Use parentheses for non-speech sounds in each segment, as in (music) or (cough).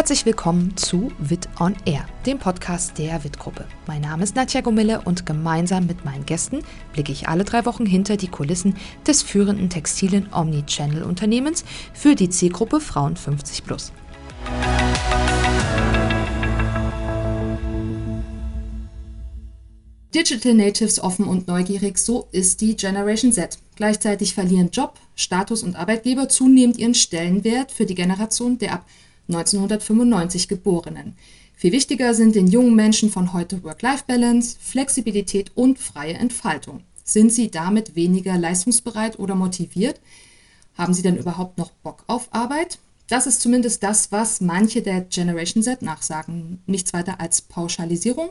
Herzlich willkommen zu Wit on Air, dem Podcast der Wit-Gruppe. Mein Name ist Nadja Gomille und gemeinsam mit meinen Gästen blicke ich alle drei Wochen hinter die Kulissen des führenden textilen Omnichannel-Unternehmens für die Zielgruppe Frauen 50 plus. Digital Natives offen und neugierig, so ist die Generation Z. Gleichzeitig verlieren Job, Status und Arbeitgeber zunehmend ihren Stellenwert für die Generation der ab 1995 Geborenen. Viel wichtiger sind den jungen Menschen von heute Work-Life-Balance, Flexibilität und freie Entfaltung. Sind sie damit weniger leistungsbereit oder motiviert? Haben sie denn überhaupt noch Bock auf Arbeit? Das ist zumindest das, was manche der Generation Z nachsagen. Nichts weiter als Pauschalisierung.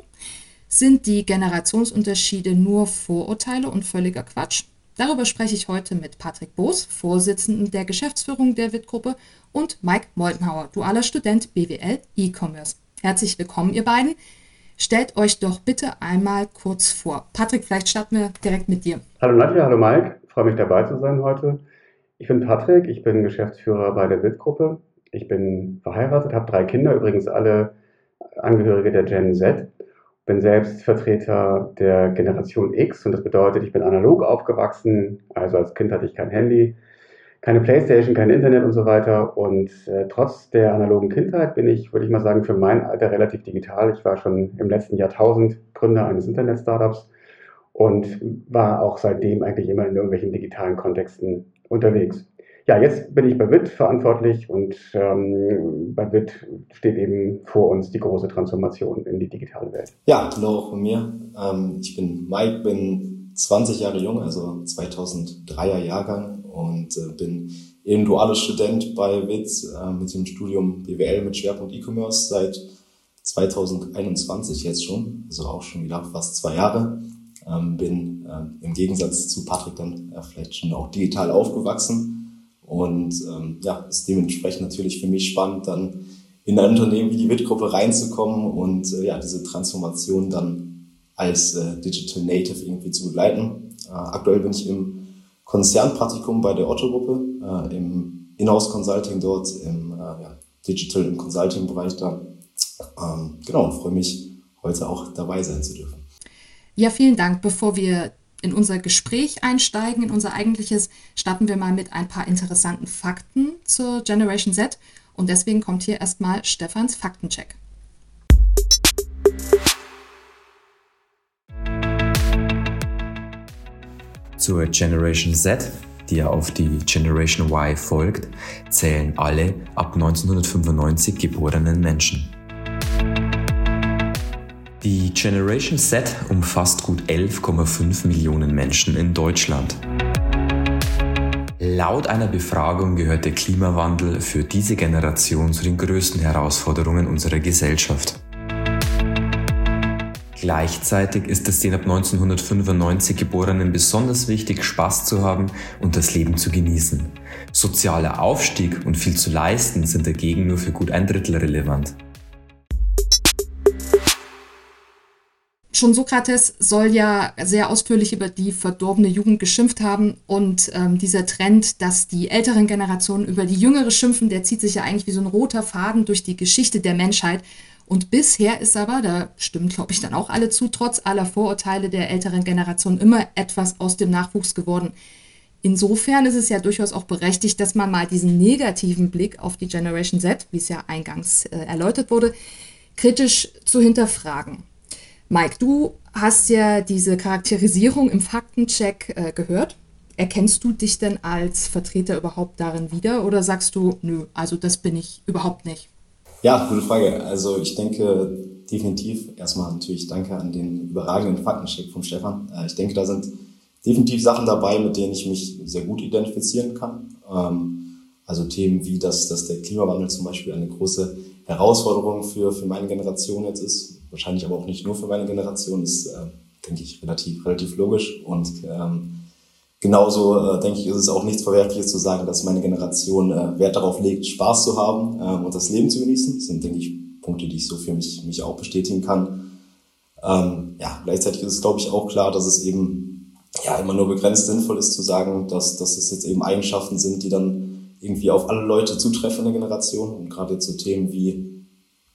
Sind die Generationsunterschiede nur Vorurteile und völliger Quatsch? Darüber spreche ich heute mit Patrick Boos, Vorsitzenden der Geschäftsführung der WIT-Gruppe, und Mike Moltenhauer, dualer Student BWL E-Commerce. Herzlich willkommen, ihr beiden. Stellt euch doch bitte einmal kurz vor. Patrick, vielleicht starten wir direkt mit dir. Hallo Nadja, hallo Mike. Freue mich dabei zu sein heute. Ich bin Patrick, ich bin Geschäftsführer bei der WIT-Gruppe. Ich bin verheiratet, habe drei Kinder, übrigens alle Angehörige der Gen Z bin selbst Vertreter der Generation X und das bedeutet, ich bin analog aufgewachsen, also als Kind hatte ich kein Handy, keine Playstation, kein Internet und so weiter. Und äh, trotz der analogen Kindheit bin ich, würde ich mal sagen, für mein Alter relativ digital. Ich war schon im letzten Jahrtausend Gründer eines Internet-Startups und war auch seitdem eigentlich immer in irgendwelchen digitalen Kontexten unterwegs. Ja, jetzt bin ich bei WIT verantwortlich und ähm, bei WIT steht eben vor uns die große Transformation in die digitale Welt. Ja, hallo auch von mir. Ähm, ich bin Mike, bin 20 Jahre jung, also 2003er Jahrgang und äh, bin eben dualer Student bei WIT äh, mit dem Studium BWL mit Schwerpunkt E-Commerce seit 2021 jetzt schon, also auch schon wieder fast zwei Jahre. Ähm, bin äh, im Gegensatz zu Patrick dann vielleicht schon auch digital aufgewachsen und ähm, ja, ist dementsprechend natürlich für mich spannend, dann in ein Unternehmen wie die WIT-Gruppe reinzukommen und ja, diese Transformation dann als Digital Native irgendwie zu begleiten. Aktuell bin ich im Konzernpraktikum bei der Otto-Gruppe, äh, im Inhouse Consulting dort, im äh, ja, Digital im Consulting-Bereich da. Ähm, genau, und freue mich, heute auch dabei sein zu dürfen. Ja, vielen Dank. Bevor wir in unser Gespräch einsteigen, in unser eigentliches, starten wir mal mit ein paar interessanten Fakten zur Generation Z. Und deswegen kommt hier erstmal Stefans Faktencheck. Zur Generation Z, die ja auf die Generation Y folgt, zählen alle ab 1995 geborenen Menschen. Die Generation Z umfasst gut 11,5 Millionen Menschen in Deutschland. Laut einer Befragung gehört der Klimawandel für diese Generation zu den größten Herausforderungen unserer Gesellschaft. Gleichzeitig ist es den ab 1995 Geborenen besonders wichtig, Spaß zu haben und das Leben zu genießen. Sozialer Aufstieg und viel zu leisten sind dagegen nur für gut ein Drittel relevant. Schon Sokrates soll ja sehr ausführlich über die verdorbene Jugend geschimpft haben und ähm, dieser Trend, dass die älteren Generationen über die jüngere schimpfen, der zieht sich ja eigentlich wie so ein roter Faden durch die Geschichte der Menschheit. Und bisher ist aber, da stimmen glaube ich dann auch alle zu, trotz aller Vorurteile der älteren Generation immer etwas aus dem Nachwuchs geworden. Insofern ist es ja durchaus auch berechtigt, dass man mal diesen negativen Blick auf die Generation Z, wie es ja eingangs äh, erläutert wurde, kritisch zu hinterfragen. Mike, du hast ja diese Charakterisierung im Faktencheck äh, gehört. Erkennst du dich denn als Vertreter überhaupt darin wieder oder sagst du, nö, also das bin ich überhaupt nicht? Ja, gute Frage. Also ich denke definitiv, erstmal natürlich danke an den überragenden Faktencheck vom Stefan. Äh, ich denke, da sind definitiv Sachen dabei, mit denen ich mich sehr gut identifizieren kann. Ähm, also Themen wie, dass, dass der Klimawandel zum Beispiel eine große Herausforderung für, für meine Generation jetzt ist, wahrscheinlich aber auch nicht nur für meine Generation, ist, äh, denke ich, relativ, relativ logisch. Und ähm, genauso, äh, denke ich, ist es auch nichts Verwerfliches zu sagen, dass meine Generation äh, Wert darauf legt, Spaß zu haben äh, und das Leben zu genießen. Das sind, denke ich, Punkte, die ich so für mich, mich auch bestätigen kann. Ähm, ja, gleichzeitig ist es, glaube ich, auch klar, dass es eben ja immer nur begrenzt sinnvoll ist zu sagen, dass, dass es jetzt eben Eigenschaften sind, die dann irgendwie auf alle Leute zutreffen in der Generation. Und gerade jetzt so Themen wie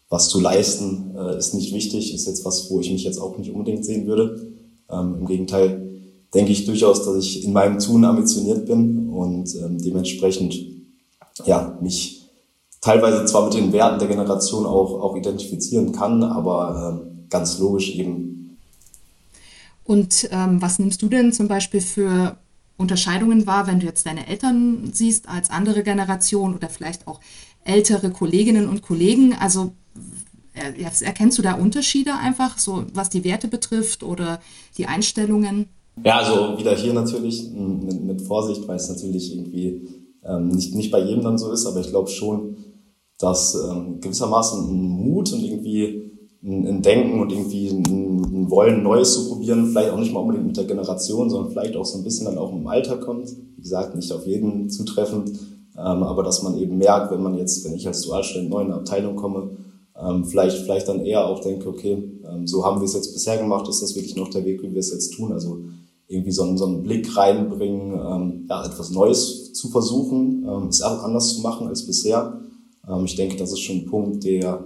was zu leisten äh, ist nicht wichtig, ist jetzt was, wo ich mich jetzt auch nicht unbedingt sehen würde. Ähm, Im Gegenteil denke ich durchaus, dass ich in meinem Tun ambitioniert bin und ähm, dementsprechend ja mich teilweise zwar mit den Werten der Generation auch, auch identifizieren kann, aber ähm, ganz logisch eben. Und ähm, was nimmst du denn zum Beispiel für Unterscheidungen wahr, wenn du jetzt deine Eltern siehst als andere Generation oder vielleicht auch ältere Kolleginnen und Kollegen? Also erkennst du da Unterschiede einfach, so was die Werte betrifft oder die Einstellungen? Ja, also wieder hier natürlich mit, mit Vorsicht, weil es natürlich irgendwie ähm, nicht, nicht bei jedem dann so ist, aber ich glaube schon, dass ähm, gewissermaßen ein Mut und irgendwie ein, ein Denken und irgendwie ein, ein, Wollen, Neues zu probieren, vielleicht auch nicht mal unbedingt mit der Generation, sondern vielleicht auch so ein bisschen dann auch im Alter kommt. Wie gesagt, nicht auf jeden zutreffend, ähm, aber dass man eben merkt, wenn man jetzt, wenn ich als Dualstudent neu in eine Abteilung komme, ähm, vielleicht, vielleicht dann eher auch denke, okay, ähm, so haben wir es jetzt bisher gemacht, ist das wirklich noch der Weg, wie wir es jetzt tun? Also irgendwie so einen, so einen Blick reinbringen, ähm, ja, etwas Neues zu versuchen, ähm, es anders zu machen als bisher. Ähm, ich denke, das ist schon ein Punkt, der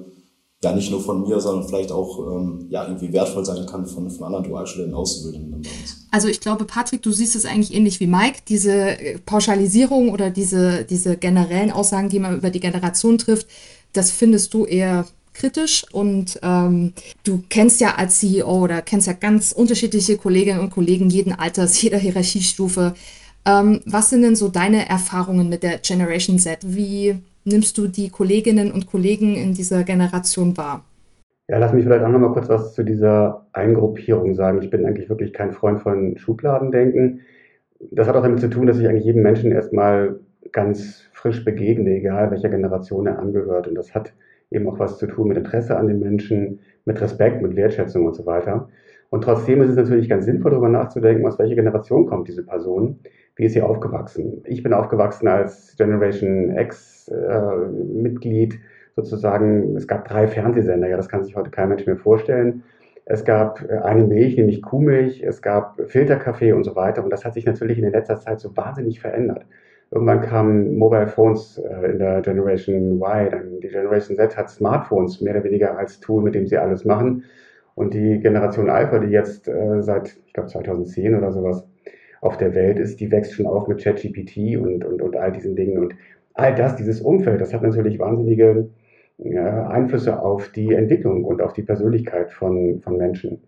ja nicht nur von mir, sondern vielleicht auch ähm, ja, irgendwie wertvoll sein kann von, von anderen Dualstudenten Auszubildenden. Also ich glaube, Patrick, du siehst es eigentlich ähnlich wie Mike. Diese Pauschalisierung oder diese, diese generellen Aussagen, die man über die Generation trifft, das findest du eher kritisch und ähm, du kennst ja als CEO oder kennst ja ganz unterschiedliche Kolleginnen und Kollegen jeden Alters, (laughs) jeder Hierarchiestufe. Ähm, was sind denn so deine Erfahrungen mit der Generation Z? Wie nimmst du die Kolleginnen und Kollegen in dieser Generation wahr? Ja, lass mich vielleicht auch noch mal kurz was zu dieser Eingruppierung sagen. Ich bin eigentlich wirklich kein Freund von Schubladendenken. Das hat auch damit zu tun, dass ich eigentlich jedem Menschen erstmal ganz frisch begegne, egal welcher Generation er angehört. Und das hat eben auch was zu tun mit Interesse an den Menschen, mit Respekt, mit Wertschätzung und so weiter. Und trotzdem ist es natürlich ganz sinnvoll, darüber nachzudenken, aus welcher Generation kommt diese Person, wie ist sie aufgewachsen. Ich bin aufgewachsen als Generation X-Mitglied, äh, sozusagen. Es gab drei Fernsehsender, ja, das kann sich heute kein Mensch mehr vorstellen. Es gab äh, eine Milch, nämlich Kuhmilch, es gab Filterkaffee und so weiter. Und das hat sich natürlich in letzter Zeit so wahnsinnig verändert. Irgendwann kamen Mobile Phones äh, in der Generation Y, dann die Generation Z hat Smartphones mehr oder weniger als Tool, mit dem sie alles machen. Und die Generation Alpha, die jetzt äh, seit, ich glaube, 2010 oder sowas auf der Welt ist, die wächst schon auf mit ChatGPT und, und, und all diesen Dingen. Und all das, dieses Umfeld, das hat natürlich wahnsinnige äh, Einflüsse auf die Entwicklung und auf die Persönlichkeit von, von Menschen.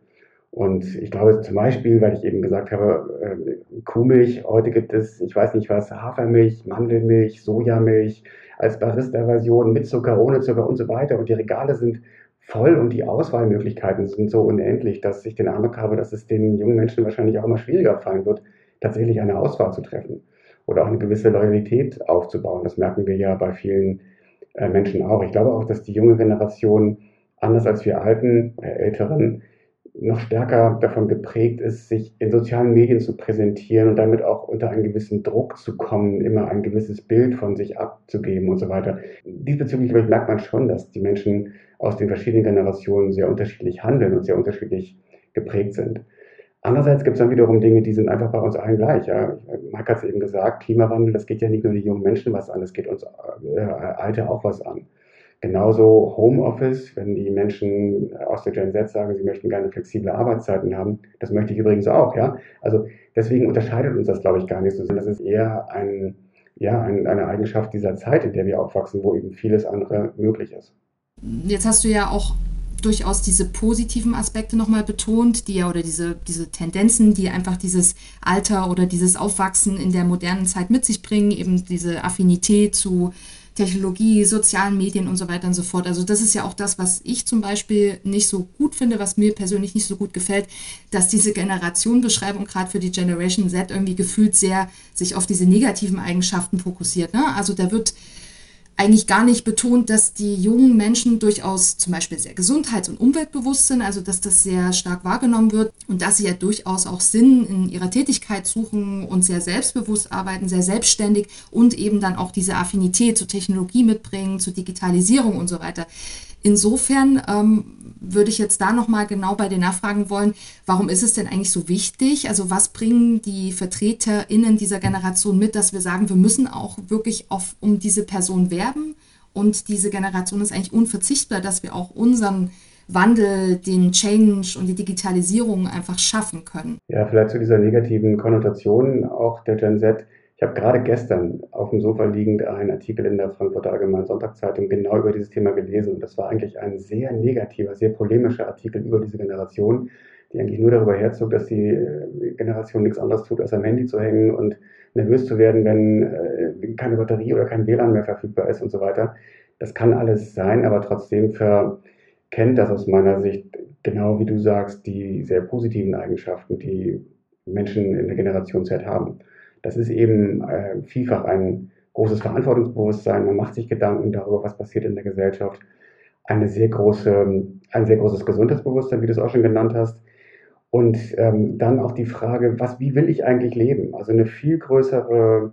Und ich glaube zum Beispiel, weil ich eben gesagt habe, äh, Kuhmilch, heute gibt es, ich weiß nicht was, Hafermilch, Mandelmilch, Sojamilch als Barista-Version mit Zucker, ohne Zucker und so weiter. Und die Regale sind voll und die Auswahlmöglichkeiten sind so unendlich, dass ich den Eindruck habe, dass es den jungen Menschen wahrscheinlich auch immer schwieriger fallen wird, tatsächlich eine Auswahl zu treffen oder auch eine gewisse Loyalität aufzubauen. Das merken wir ja bei vielen äh, Menschen auch. Ich glaube auch, dass die junge Generation, anders als wir Alten, äh, Älteren, noch stärker davon geprägt ist, sich in sozialen Medien zu präsentieren und damit auch unter einen gewissen Druck zu kommen, immer ein gewisses Bild von sich abzugeben und so weiter. Diesbezüglich ich, merkt man schon, dass die Menschen aus den verschiedenen Generationen sehr unterschiedlich handeln und sehr unterschiedlich geprägt sind. Andererseits gibt es dann wiederum Dinge, die sind einfach bei uns allen gleich. Ja. Mike hat es eben gesagt, Klimawandel, das geht ja nicht nur die jungen Menschen was an, das geht uns äh, Alte auch was an. Genauso Homeoffice, wenn die Menschen aus der Gen Z sagen, sie möchten gerne flexible Arbeitszeiten haben, das möchte ich übrigens auch, ja. Also deswegen unterscheidet uns das, glaube ich, gar nicht so. Das ist eher ein, ja, ein, eine Eigenschaft dieser Zeit, in der wir aufwachsen, wo eben vieles andere möglich ist. Jetzt hast du ja auch durchaus diese positiven Aspekte nochmal betont, die ja oder diese, diese Tendenzen, die einfach dieses Alter oder dieses Aufwachsen in der modernen Zeit mit sich bringen, eben diese Affinität zu Technologie, sozialen Medien und so weiter und so fort. Also das ist ja auch das, was ich zum Beispiel nicht so gut finde, was mir persönlich nicht so gut gefällt, dass diese Generationenbeschreibung gerade für die Generation Z irgendwie gefühlt sehr sich auf diese negativen Eigenschaften fokussiert. Ne? Also da wird eigentlich gar nicht betont, dass die jungen Menschen durchaus zum Beispiel sehr gesundheits- und umweltbewusst sind, also dass das sehr stark wahrgenommen wird und dass sie ja durchaus auch Sinn in ihrer Tätigkeit suchen und sehr selbstbewusst arbeiten, sehr selbstständig und eben dann auch diese Affinität zur Technologie mitbringen, zur Digitalisierung und so weiter. Insofern ähm, würde ich jetzt da nochmal genau bei den Nachfragen wollen, warum ist es denn eigentlich so wichtig? Also was bringen die VertreterInnen dieser Generation mit, dass wir sagen, wir müssen auch wirklich auf, um diese Person werben Und diese Generation ist eigentlich unverzichtbar, dass wir auch unseren Wandel, den Change und die Digitalisierung einfach schaffen können. Ja, vielleicht zu dieser negativen Konnotation auch der Gen Z. Ich habe gerade gestern auf dem Sofa liegend einen Artikel in der Frankfurter Allgemeinen Sonntagszeitung genau über dieses Thema gelesen. Und das war eigentlich ein sehr negativer, sehr polemischer Artikel über diese Generation, die eigentlich nur darüber herzog, dass die äh, Generation nichts anderes tut, als am Handy zu hängen und nervös zu werden, wenn äh, keine Batterie oder kein WLAN mehr verfügbar ist und so weiter. Das kann alles sein, aber trotzdem verkennt das aus meiner Sicht genau wie du sagst, die sehr positiven Eigenschaften, die Menschen in der Generation Z haben. Das ist eben äh, vielfach ein großes Verantwortungsbewusstsein. Man macht sich Gedanken darüber, was passiert in der Gesellschaft. Eine sehr große, ein sehr großes Gesundheitsbewusstsein, wie du es auch schon genannt hast. Und ähm, dann auch die Frage, was, wie will ich eigentlich leben? Also eine viel größere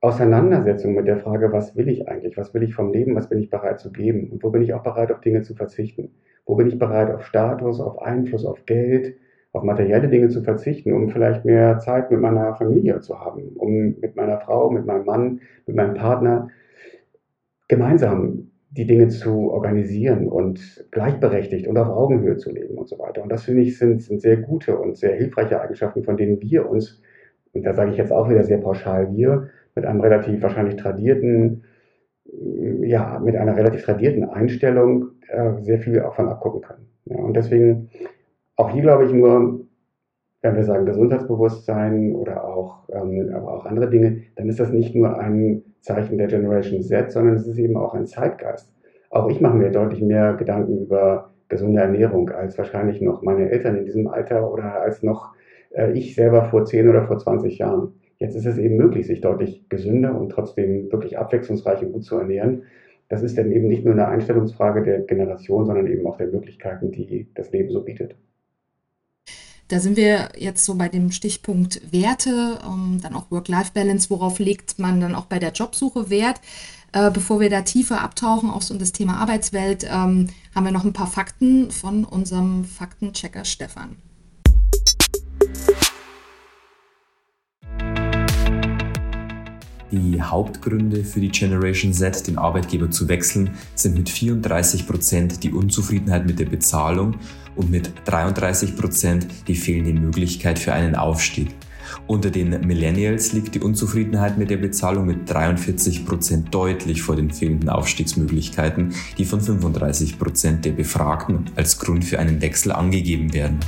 Auseinandersetzung mit der Frage, was will ich eigentlich? Was will ich vom Leben? Was bin ich bereit zu geben? Und wo bin ich auch bereit, auf Dinge zu verzichten? Wo bin ich bereit, auf Status, auf Einfluss, auf Geld, auf materielle Dinge zu verzichten, um vielleicht mehr Zeit mit meiner Familie zu haben, um mit meiner Frau, mit meinem Mann, mit meinem Partner gemeinsam die Dinge zu organisieren und gleichberechtigt und auf Augenhöhe zu leben und so weiter. Und das finde ich sind, sind sehr gute und sehr hilfreiche Eigenschaften, von denen wir uns, und da sage ich jetzt auch wieder sehr pauschal, wir mit einem relativ wahrscheinlich tradierten, ja, mit einer relativ tradierten Einstellung äh, sehr viel auch von abgucken können. Ja, und deswegen auch hier glaube ich nur, wenn wir sagen Gesundheitsbewusstsein oder auch, ähm, aber auch andere Dinge, dann ist das nicht nur ein Zeichen der Generation Z, sondern es ist eben auch ein Zeitgeist. Auch ich mache mir deutlich mehr Gedanken über gesunde Ernährung als wahrscheinlich noch meine Eltern in diesem Alter oder als noch äh, ich selber vor 10 oder vor 20 Jahren. Jetzt ist es eben möglich, sich deutlich gesünder und trotzdem wirklich abwechslungsreich und gut zu ernähren. Das ist dann eben nicht nur eine Einstellungsfrage der Generation, sondern eben auch der Möglichkeiten, die das Leben so bietet. Da sind wir jetzt so bei dem Stichpunkt Werte, ähm, dann auch Work-Life-Balance, worauf legt man dann auch bei der Jobsuche Wert. Äh, bevor wir da tiefer abtauchen, auch so in das Thema Arbeitswelt, ähm, haben wir noch ein paar Fakten von unserem Faktenchecker Stefan. Die Hauptgründe für die Generation Z, den Arbeitgeber zu wechseln, sind mit 34 Prozent die Unzufriedenheit mit der Bezahlung und mit 33 Prozent die fehlende Möglichkeit für einen Aufstieg. Unter den Millennials liegt die Unzufriedenheit mit der Bezahlung mit 43 Prozent deutlich vor den fehlenden Aufstiegsmöglichkeiten, die von 35 Prozent der Befragten als Grund für einen Wechsel angegeben werden.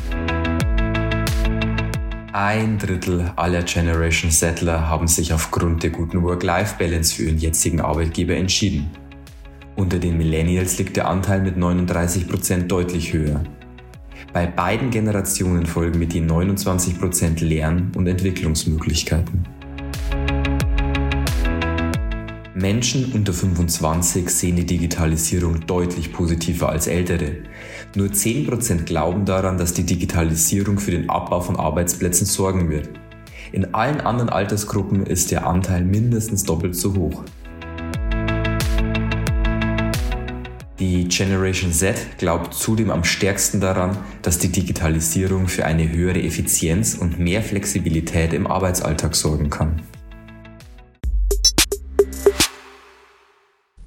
Ein Drittel aller Generation Settler haben sich aufgrund der guten Work-Life-Balance für ihren jetzigen Arbeitgeber entschieden. Unter den Millennials liegt der Anteil mit 39% deutlich höher. Bei beiden Generationen folgen mit je 29% Lern- und Entwicklungsmöglichkeiten. Menschen unter 25 sehen die Digitalisierung deutlich positiver als Ältere. Nur 10% glauben daran, dass die Digitalisierung für den Abbau von Arbeitsplätzen sorgen wird. In allen anderen Altersgruppen ist der Anteil mindestens doppelt so hoch. Die Generation Z glaubt zudem am stärksten daran, dass die Digitalisierung für eine höhere Effizienz und mehr Flexibilität im Arbeitsalltag sorgen kann.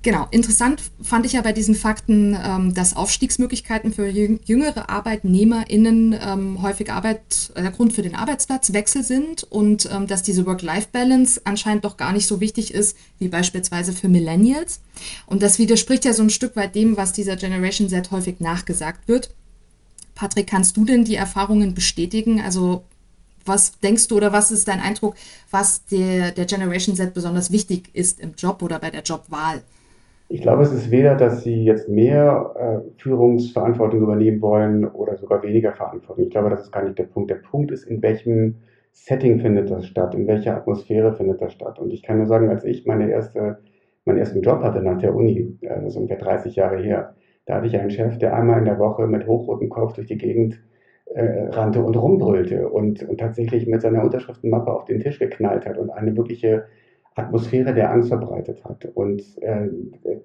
Genau, interessant fand ich ja bei diesen Fakten, ähm, dass Aufstiegsmöglichkeiten für jüngere ArbeitnehmerInnen ähm, häufig Arbeit, der Grund für den Arbeitsplatzwechsel sind und ähm, dass diese Work-Life-Balance anscheinend doch gar nicht so wichtig ist wie beispielsweise für Millennials. Und das widerspricht ja so ein Stück weit dem, was dieser Generation Z häufig nachgesagt wird. Patrick, kannst du denn die Erfahrungen bestätigen? Also was denkst du oder was ist dein Eindruck, was der, der Generation Z besonders wichtig ist im Job oder bei der Jobwahl? Ich glaube, es ist weder, dass sie jetzt mehr äh, Führungsverantwortung übernehmen wollen oder sogar weniger Verantwortung. Ich glaube, das ist gar nicht der Punkt. Der Punkt ist, in welchem Setting findet das statt, in welcher Atmosphäre findet das statt. Und ich kann nur sagen, als ich meine erste, meinen ersten Job hatte nach der Uni, äh, das ist ungefähr 30 Jahre her, da hatte ich einen Chef, der einmal in der Woche mit hochrotem Kopf durch die Gegend äh, rannte und rumbrüllte und, und tatsächlich mit seiner Unterschriftenmappe auf den Tisch geknallt hat und eine wirkliche Atmosphäre der Angst verbreitet hat. Und äh,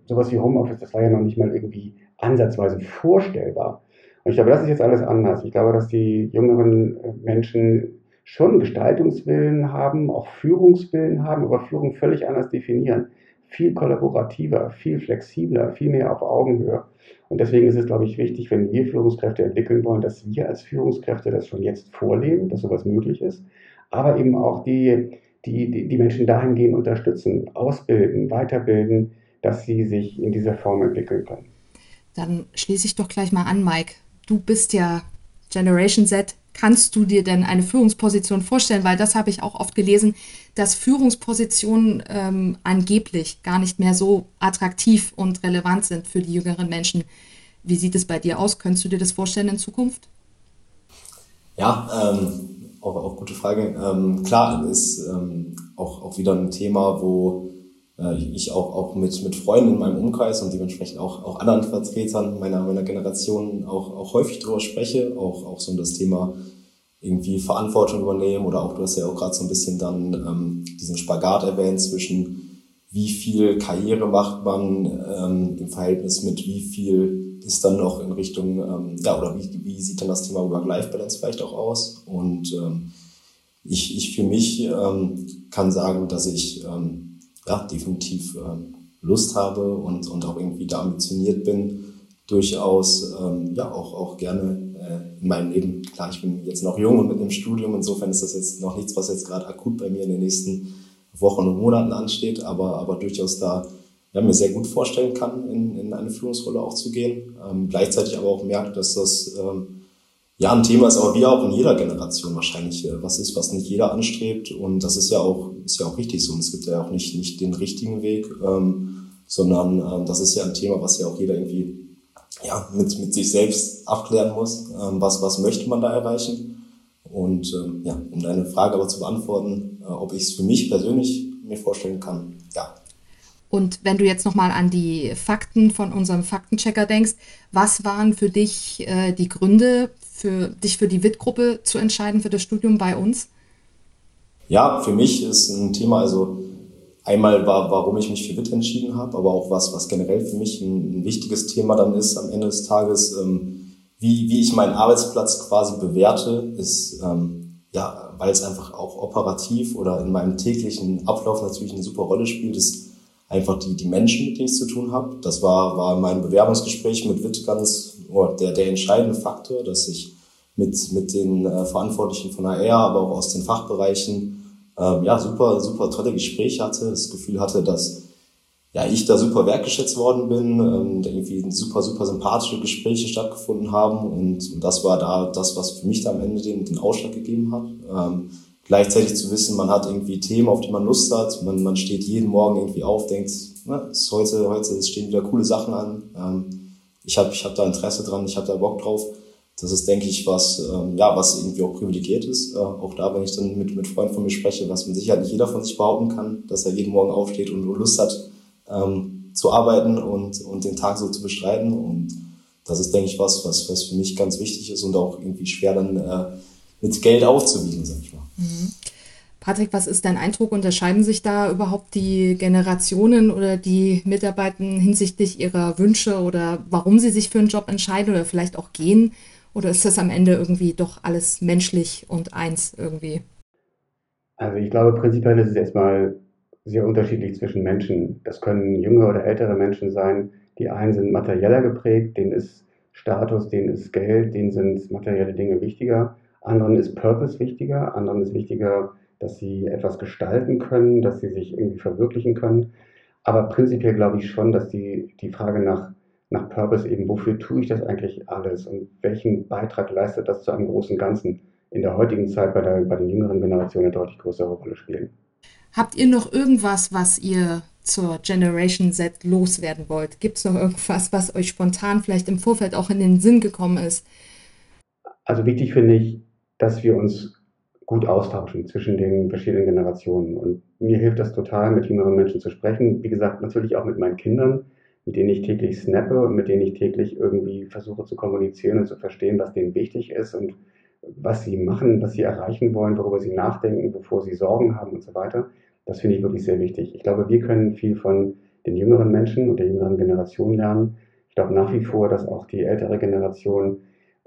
sowas wie Homeoffice, das war ja noch nicht mal irgendwie ansatzweise vorstellbar. Und ich glaube, das ist jetzt alles anders. Ich glaube, dass die jüngeren äh, Menschen schon Gestaltungswillen haben, auch Führungswillen haben, aber Führung völlig anders definieren. viel kollaborativer, viel flexibler, viel mehr auf Augenhöhe. Und deswegen ist es, glaube ich, wichtig, wenn wir Führungskräfte entwickeln wollen, dass wir als Führungskräfte das schon jetzt vorleben, dass sowas möglich ist, aber eben auch die, die, die, die Menschen dahingehend unterstützen, ausbilden, weiterbilden, dass sie sich in dieser Form entwickeln können. Dann schließe ich doch gleich mal an, Mike. Du bist ja Generation Z. Kannst du dir denn eine Führungsposition vorstellen? Weil das habe ich auch oft gelesen, dass Führungspositionen ähm, angeblich gar nicht mehr so attraktiv und relevant sind für die jüngeren Menschen. Wie sieht es bei dir aus? Könntest du dir das vorstellen in Zukunft? Ja, ähm, auch, auch gute Frage. Ähm, klar, ist ähm, auch, auch wieder ein Thema, wo äh, ich auch, auch mit, mit Freunden in meinem Umkreis und dementsprechend auch, auch anderen Vertretern meiner, meiner Generation auch, auch häufig drüber spreche, auch, auch so um das Thema irgendwie Verantwortung übernehmen oder auch, du hast ja auch gerade so ein bisschen dann ähm, diesen Spagat erwähnt zwischen wie viel Karriere macht man ähm, im Verhältnis mit wie viel ist dann noch in Richtung, ähm, ja, oder wie, wie sieht dann das Thema Work-Life-Balance vielleicht auch aus? Und ähm, ich, ich für mich ähm, kann sagen, dass ich ähm, ja, definitiv ähm, Lust habe und, und auch irgendwie da ambitioniert bin, durchaus ähm, ja auch, auch gerne äh, in meinem Leben. Klar, ich bin jetzt noch jung und mit einem Studium, insofern ist das jetzt noch nichts, was jetzt gerade akut bei mir in den nächsten Wochen und Monaten ansteht, aber, aber durchaus da ja, mir sehr gut vorstellen kann, in, in eine Führungsrolle auch zu gehen. Ähm, gleichzeitig aber auch merkt, dass das ähm, ja ein Thema ist, aber wie auch in jeder Generation wahrscheinlich äh, was ist, was nicht jeder anstrebt. Und das ist ja auch, ist ja auch richtig so. Und es gibt ja auch nicht, nicht den richtigen Weg, ähm, sondern ähm, das ist ja ein Thema, was ja auch jeder irgendwie ja, mit, mit sich selbst abklären muss. Ähm, was, was möchte man da erreichen? Und ähm, ja, um deine Frage aber zu beantworten, äh, ob ich es für mich persönlich mir vorstellen kann, ja. Und wenn du jetzt nochmal an die Fakten von unserem Faktenchecker denkst, was waren für dich äh, die Gründe, für dich für die WIT-Gruppe zu entscheiden, für das Studium bei uns? Ja, für mich ist ein Thema, also einmal war, warum ich mich für WIT entschieden habe, aber auch was, was generell für mich ein, ein wichtiges Thema dann ist am Ende des Tages. Ähm, wie, wie ich meinen Arbeitsplatz quasi bewerte, ist, ähm, ja, weil es einfach auch operativ oder in meinem täglichen Ablauf natürlich eine super Rolle spielt, ist einfach die, die Menschen, mit denen ich zu tun habe. Das war, war in meinem Bewerbungsgespräch mit Witt ganz oh, der, der entscheidende Faktor, dass ich mit, mit den äh, Verantwortlichen von HR, aber auch aus den Fachbereichen, ähm, ja, super, super tolle Gespräche hatte, das Gefühl hatte, dass ja, ich da super wertgeschätzt worden bin, ähm, irgendwie super, super sympathische Gespräche stattgefunden haben und, und das war da das, was für mich da am Ende den, den Ausschlag gegeben hat. Ähm, gleichzeitig zu wissen, man hat irgendwie Themen, auf die man Lust hat, man, man steht jeden Morgen irgendwie auf, denkt, na, ist heute, heute stehen wieder coole Sachen an, ähm, ich habe ich hab da Interesse dran, ich habe da Bock drauf. Das ist, denke ich, was, ähm, ja, was irgendwie auch privilegiert ist. Äh, auch da, wenn ich dann mit, mit Freunden von mir spreche, was mit Sicherheit nicht jeder von sich behaupten kann, dass er jeden Morgen aufsteht und Lust hat, ähm, zu arbeiten und, und den Tag so zu bestreiten. Und das ist, denke ich, was, was, was für mich ganz wichtig ist und auch irgendwie schwer dann äh, mit Geld aufzuwiegen, sag ich mal. Mhm. Patrick, was ist dein Eindruck? Unterscheiden sich da überhaupt die Generationen oder die Mitarbeitenden hinsichtlich ihrer Wünsche oder warum sie sich für einen Job entscheiden oder vielleicht auch gehen? Oder ist das am Ende irgendwie doch alles menschlich und eins irgendwie? Also ich glaube, prinzipiell ist es erstmal sehr unterschiedlich zwischen Menschen. Das können jüngere oder ältere Menschen sein. Die einen sind materieller geprägt, denen ist Status, denen ist Geld, denen sind materielle Dinge wichtiger. Anderen ist Purpose wichtiger, anderen ist wichtiger, dass sie etwas gestalten können, dass sie sich irgendwie verwirklichen können. Aber prinzipiell glaube ich schon, dass die, die Frage nach, nach Purpose eben, wofür tue ich das eigentlich alles und welchen Beitrag leistet das zu einem großen Ganzen in der heutigen Zeit bei, der, bei den jüngeren Generationen eine deutlich größere Rolle spielen. Habt ihr noch irgendwas, was ihr zur Generation Z loswerden wollt? Gibt es noch irgendwas, was euch spontan vielleicht im Vorfeld auch in den Sinn gekommen ist? Also wichtig finde ich, dass wir uns gut austauschen zwischen den verschiedenen Generationen. Und mir hilft das total, mit jüngeren Menschen zu sprechen. Wie gesagt, natürlich auch mit meinen Kindern, mit denen ich täglich snappe und mit denen ich täglich irgendwie versuche zu kommunizieren und zu verstehen, was denen wichtig ist und was sie machen, was sie erreichen wollen, worüber sie nachdenken, wovor sie Sorgen haben und so weiter. Das finde ich wirklich sehr wichtig. Ich glaube, wir können viel von den jüngeren Menschen und der jüngeren Generation lernen. Ich glaube nach wie vor, dass auch die ältere Generation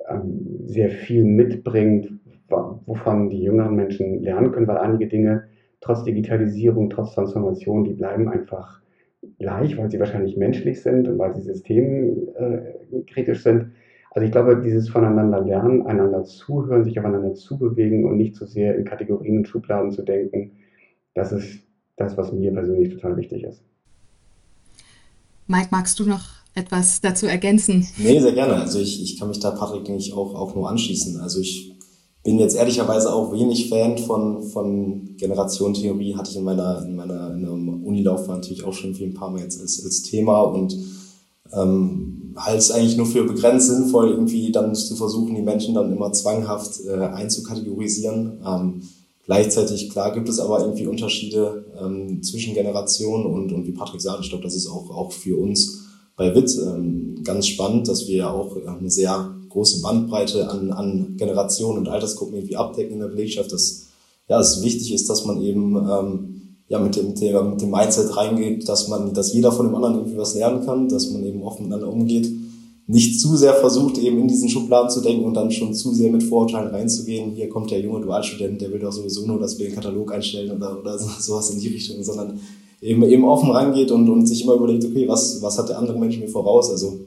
ähm, sehr viel mitbringt, wovon die jüngeren Menschen lernen können, weil einige Dinge trotz Digitalisierung, trotz Transformation, die bleiben einfach gleich, weil sie wahrscheinlich menschlich sind und weil sie systemkritisch sind. Also ich glaube, dieses voneinander lernen, einander zuhören, sich aufeinander zubewegen und nicht zu so sehr in Kategorien und Schubladen zu denken, das ist das, was mir persönlich total wichtig ist. Mike, magst du noch etwas dazu ergänzen? Nee, sehr gerne. Also ich, ich kann mich da Patrick nicht auch, auch nur anschließen. Also ich bin jetzt ehrlicherweise auch wenig Fan von, von Generationentheorie, hatte ich in meiner, in meiner, in Unilaufbahn natürlich auch schon ein paar Mal jetzt als, als Thema und ähm, halte es eigentlich nur für begrenzt sinnvoll, irgendwie dann zu versuchen, die Menschen dann immer zwanghaft äh, einzukategorisieren. Ähm, gleichzeitig, klar, gibt es aber irgendwie Unterschiede ähm, zwischen Generationen und, und wie Patrick sagt, ich glaube, das ist auch, auch für uns bei WIT ähm, ganz spannend, dass wir ja auch eine sehr große Bandbreite an, an Generationen und Altersgruppen irgendwie abdecken in der Belegschaft, dass ja, es wichtig ist, dass man eben ähm, ja, mit dem, Thema, mit dem Mindset reingeht, dass man, dass jeder von dem anderen irgendwie was lernen kann, dass man eben offen miteinander umgeht, nicht zu sehr versucht, eben in diesen Schubladen zu denken und dann schon zu sehr mit Vorurteilen reinzugehen. Hier kommt der junge Dualstudent, der will doch sowieso nur, dass wir den Katalog einstellen oder, oder sowas in die Richtung, sondern eben, eben offen rangeht und, und sich immer überlegt, okay, was, was hat der andere Mensch mir voraus? Also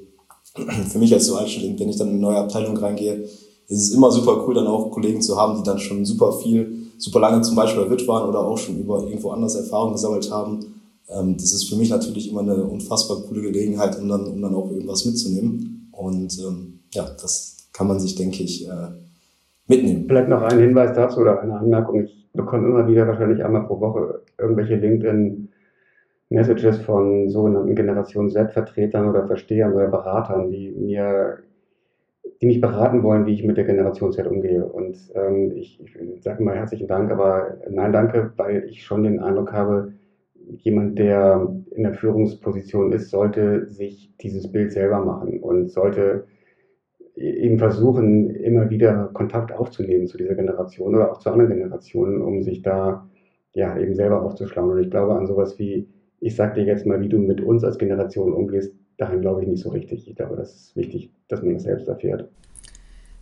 (clears throat) für mich als Dualstudent, wenn ich dann in eine neue Abteilung reingehe, ist es immer super cool, dann auch Kollegen zu haben, die dann schon super viel, super lange zum Beispiel bei WIT waren oder auch schon über irgendwo anders Erfahrungen gesammelt haben. Ähm, das ist für mich natürlich immer eine unfassbar coole Gelegenheit, um dann, um dann auch irgendwas mitzunehmen. Und ähm, ja, das kann man sich, denke ich, äh, mitnehmen. Vielleicht noch ein Hinweis dazu oder eine Anmerkung. Ich bekomme immer wieder wahrscheinlich einmal pro Woche irgendwelche LinkedIn Messages von sogenannten Generation Z-Vertretern oder Verstehern oder Beratern, die mir, die mich beraten wollen, wie ich mit der Generation Z umgehe. Und ähm, ich, ich sage mal herzlichen Dank, aber nein, danke, weil ich schon den Eindruck habe, jemand, der in der Führungsposition ist, sollte sich dieses Bild selber machen und sollte eben versuchen, immer wieder Kontakt aufzunehmen zu dieser Generation oder auch zu anderen Generationen, um sich da ja eben selber aufzuschlauen. Und ich glaube an sowas wie ich sag dir jetzt mal, wie du mit uns als Generation umgehst, daran glaube ich nicht so richtig. Ich glaube, das ist wichtig, dass man das selbst erfährt.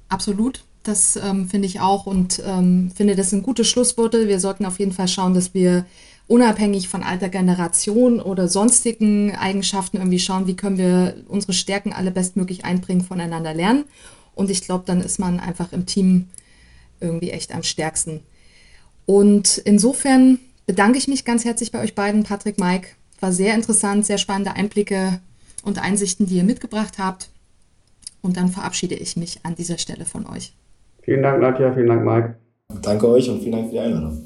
Absolut. Das ähm, finde ich auch und ähm, finde, das sind gute Schlussworte. Wir sollten auf jeden Fall schauen, dass wir unabhängig von alter Generation oder sonstigen Eigenschaften irgendwie schauen, wie können wir unsere Stärken alle bestmöglich einbringen, voneinander lernen. Und ich glaube, dann ist man einfach im Team irgendwie echt am stärksten. Und insofern bedanke ich mich ganz herzlich bei euch beiden, Patrick, Mike. War sehr interessant, sehr spannende Einblicke und Einsichten, die ihr mitgebracht habt. Und dann verabschiede ich mich an dieser Stelle von euch. Vielen Dank, Nadja. Vielen Dank, Mike. Danke euch und vielen Dank für die Einladung.